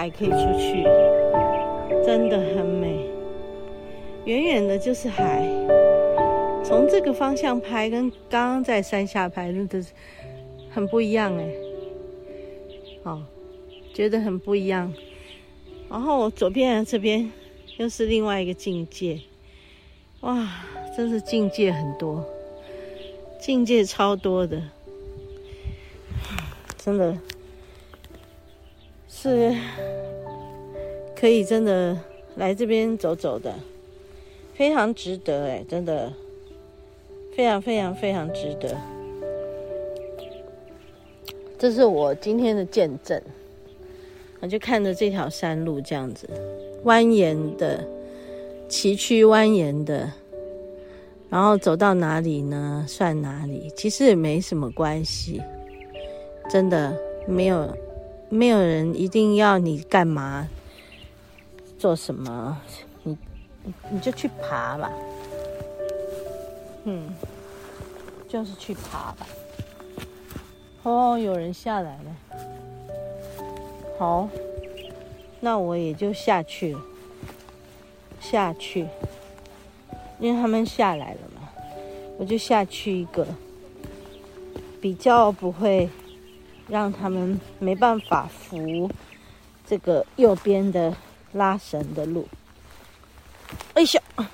海可以出去，真的很美。远远的就是海，从这个方向拍，跟刚刚在山下拍，真的是很不一样哎。哦，觉得很不一样。然后左边这边又是另外一个境界，哇，真是境界很多，境界超多的，真的。是，可以真的来这边走走的，非常值得哎，真的，非常非常非常值得。这是我今天的见证，我就看着这条山路这样子，蜿蜒的，崎岖蜿蜒的，然后走到哪里呢？算哪里？其实也没什么关系，真的没有。没有人一定要你干嘛，做什么，你你就去爬吧，嗯，就是去爬吧。哦，有人下来了，好，那我也就下去了，下去，因为他们下来了嘛，我就下去一个，比较不会。让他们没办法扶这个右边的拉绳的路。哎呀，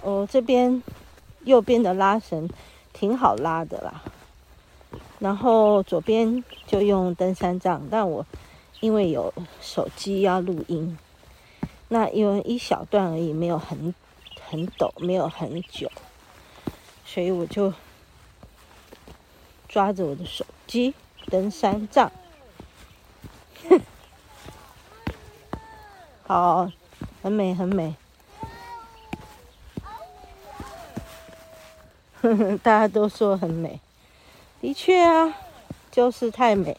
哦，这边右边的拉绳挺好拉的啦。然后左边就用登山杖，但我因为有手机要录音，那因为一小段而已，没有很很陡，没有很久，所以我就抓着我的手机。登山杖，好，很美很美，大家都说很美，的确啊，就是太美，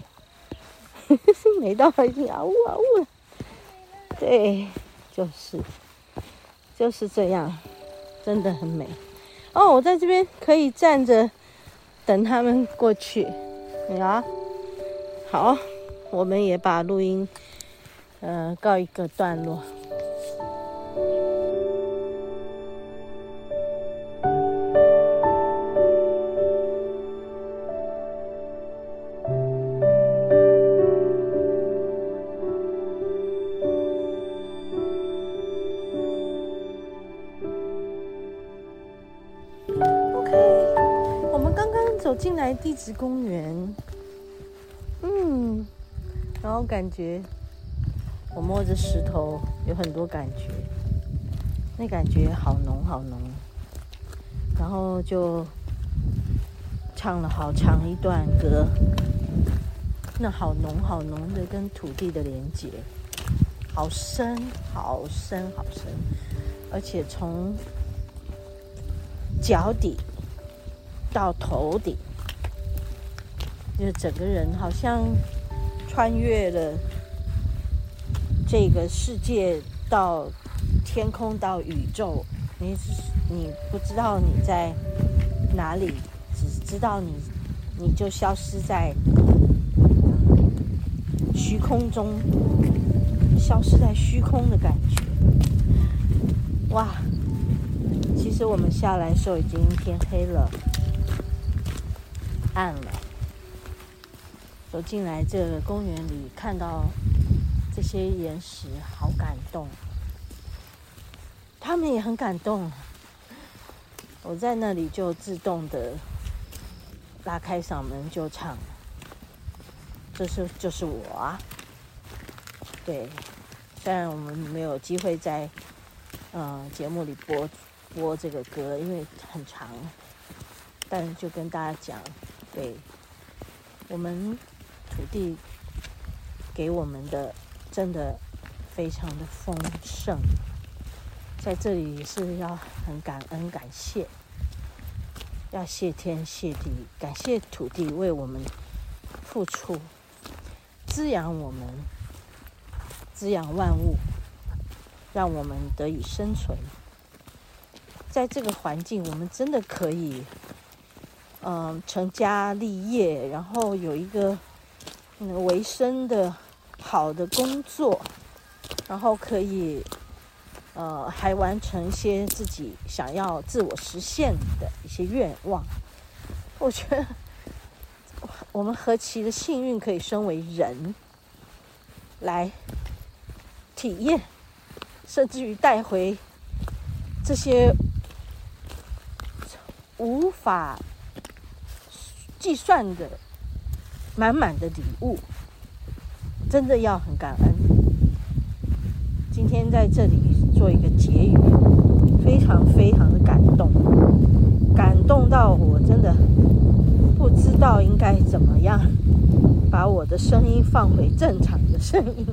美到已经啊呜啊呜，对，就是就是这样，真的很美。哦，我在这边可以站着等他们过去，你啊。好，我们也把录音，呃，告一个段落。OK，我们刚刚走进来地质公园。然后感觉我摸着石头有很多感觉，那感觉好浓好浓，然后就唱了好长一段歌，那好浓好浓的跟土地的连接，好深好深好深，而且从脚底到头顶。就整个人好像穿越了这个世界到天空到宇宙，你你不知道你在哪里，只知道你你就消失在虚空中，消失在虚空的感觉。哇！其实我们下来的时候已经天黑了，暗了。走进来这个公园里，看到这些岩石，好感动。他们也很感动。我在那里就自动的拉开嗓门就唱，这是就是我啊。对，虽然我们没有机会在嗯节目里播播这个歌，因为很长，但就跟大家讲，对我们。土地给我们的真的非常的丰盛，在这里是要很感恩感谢。要谢天谢地，感谢土地为我们付出，滋养我们，滋养万物，让我们得以生存。在这个环境，我们真的可以，嗯、成家立业，然后有一个嗯维生的好的工作，然后可以。呃，还完成一些自己想要自我实现的一些愿望。我觉得我们何其的幸运，可以身为人来体验，甚至于带回这些无法计算的满满的礼物，真的要很感恩。今天在这里。做一个结语，非常非常的感动，感动到我真的不知道应该怎么样把我的声音放回正常的声音，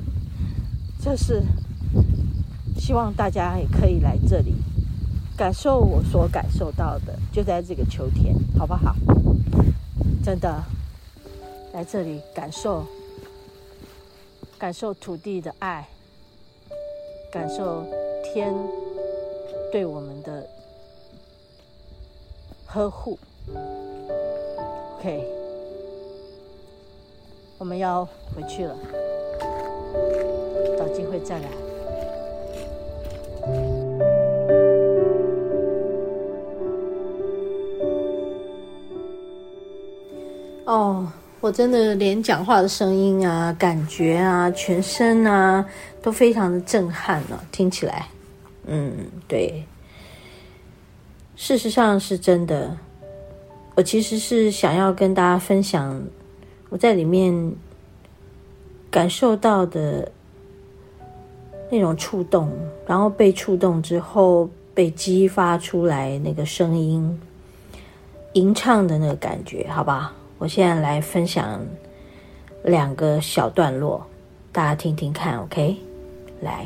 就是希望大家也可以来这里感受我所感受到的，就在这个秋天，好不好？真的来这里感受，感受土地的爱，感受。天对我们的呵护，OK，我们要回去了，找机会再来。我真的连讲话的声音啊、感觉啊、全身啊，都非常的震撼了，听起来。嗯，对，事实上是真的。我其实是想要跟大家分享我在里面感受到的那种触动，然后被触动之后被激发出来那个声音吟唱的那个感觉，好吧？我现在来分享两个小段落，大家听听看，OK？来。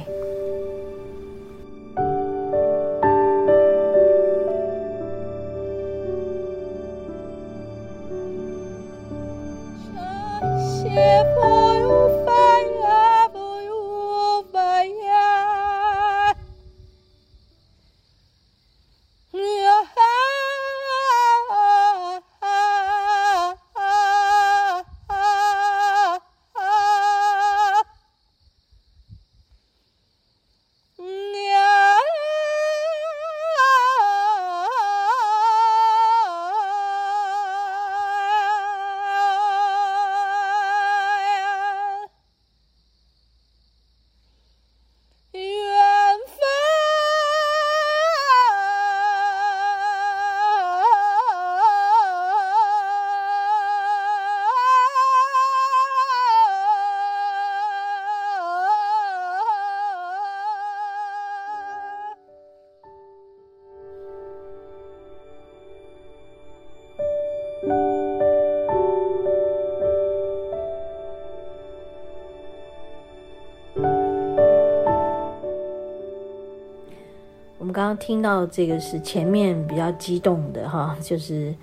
刚刚听到这个是前面比较激动的哈，就是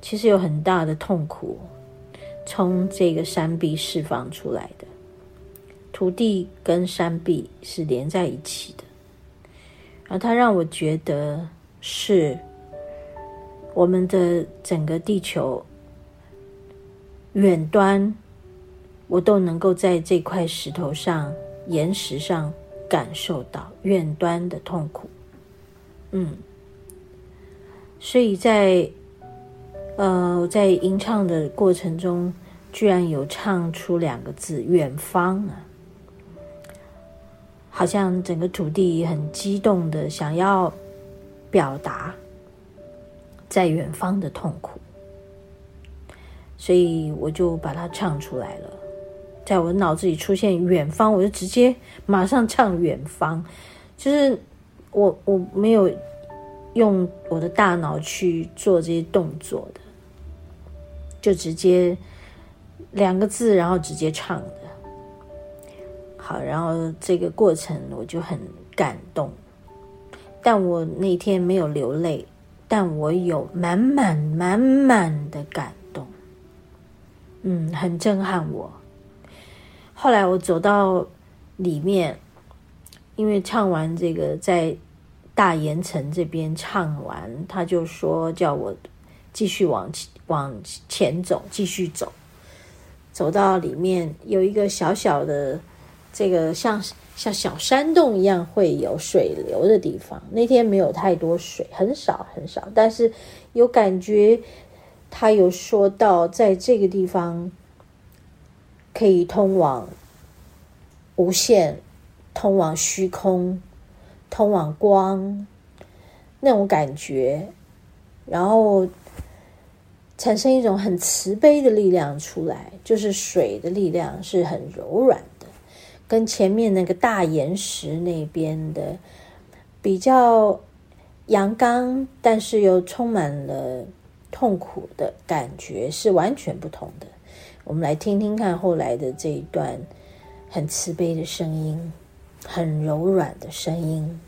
其实有很大的痛苦从这个山壁释放出来的，土地跟山壁是连在一起的，然后它让我觉得是我们的整个地球远端，我都能够在这块石头上、岩石上感受到远端的痛苦。嗯，所以在呃，在吟唱的过程中，居然有唱出两个字“远方”啊，好像整个土地很激动的想要表达在远方的痛苦，所以我就把它唱出来了。在我脑子里出现“远方”，我就直接马上唱“远方”，就是。我我没有用我的大脑去做这些动作的，就直接两个字，然后直接唱的。好，然后这个过程我就很感动，但我那天没有流泪，但我有满满满满的感动，嗯，很震撼我。后来我走到里面，因为唱完这个在大盐城这边唱完，他就说叫我继续往往前走，继续走。走到里面有一个小小的这个像像小山洞一样会有水流的地方。那天没有太多水，很少很少，但是有感觉。他有说到，在这个地方可以通往无限，通往虚空，通往光那种感觉，然后。产生一种很慈悲的力量出来，就是水的力量是很柔软的，跟前面那个大岩石那边的比较阳刚，但是又充满了痛苦的感觉是完全不同的。我们来听听看后来的这一段很慈悲的声音，很柔软的声音。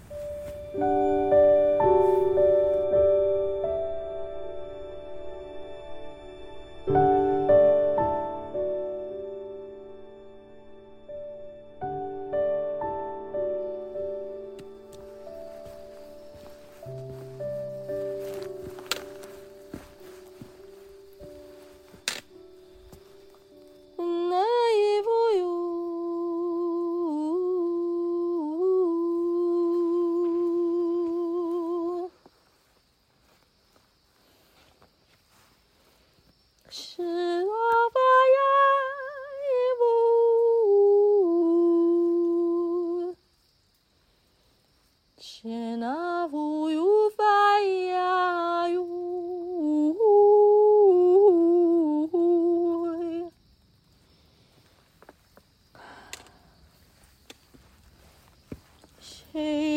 Hey.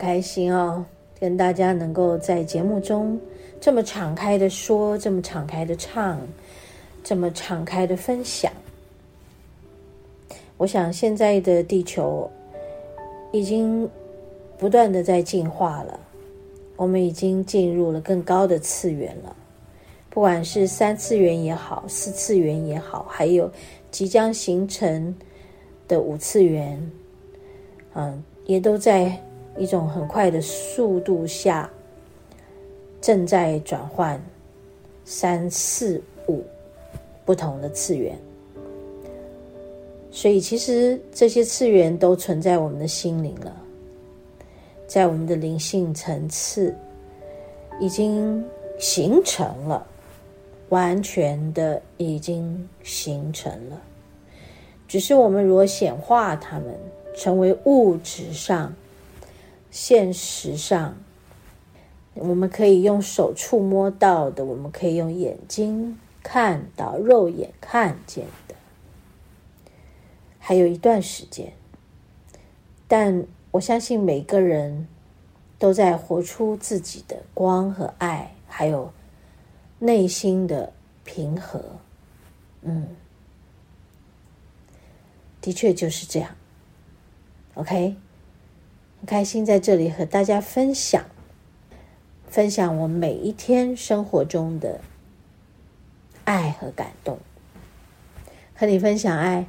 开心哦，跟大家能够在节目中这么敞开的说，这么敞开的唱，这么敞开的分享。我想现在的地球已经不断的在进化了，我们已经进入了更高的次元了，不管是三次元也好，四次元也好，还有即将形成的五次元，嗯，也都在。一种很快的速度下，正在转换三四五不同的次元，所以其实这些次元都存在我们的心灵了，在我们的灵性层次已经形成了，完全的已经形成了，只是我们如果显化它们，成为物质上。现实上，我们可以用手触摸到的，我们可以用眼睛看到、肉眼看见的，还有一段时间。但我相信每个人都在活出自己的光和爱，还有内心的平和。嗯，的确就是这样。OK。很开心在这里和大家分享，分享我每一天生活中的爱和感动，和你分享爱。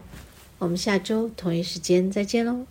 我们下周同一时间再见喽。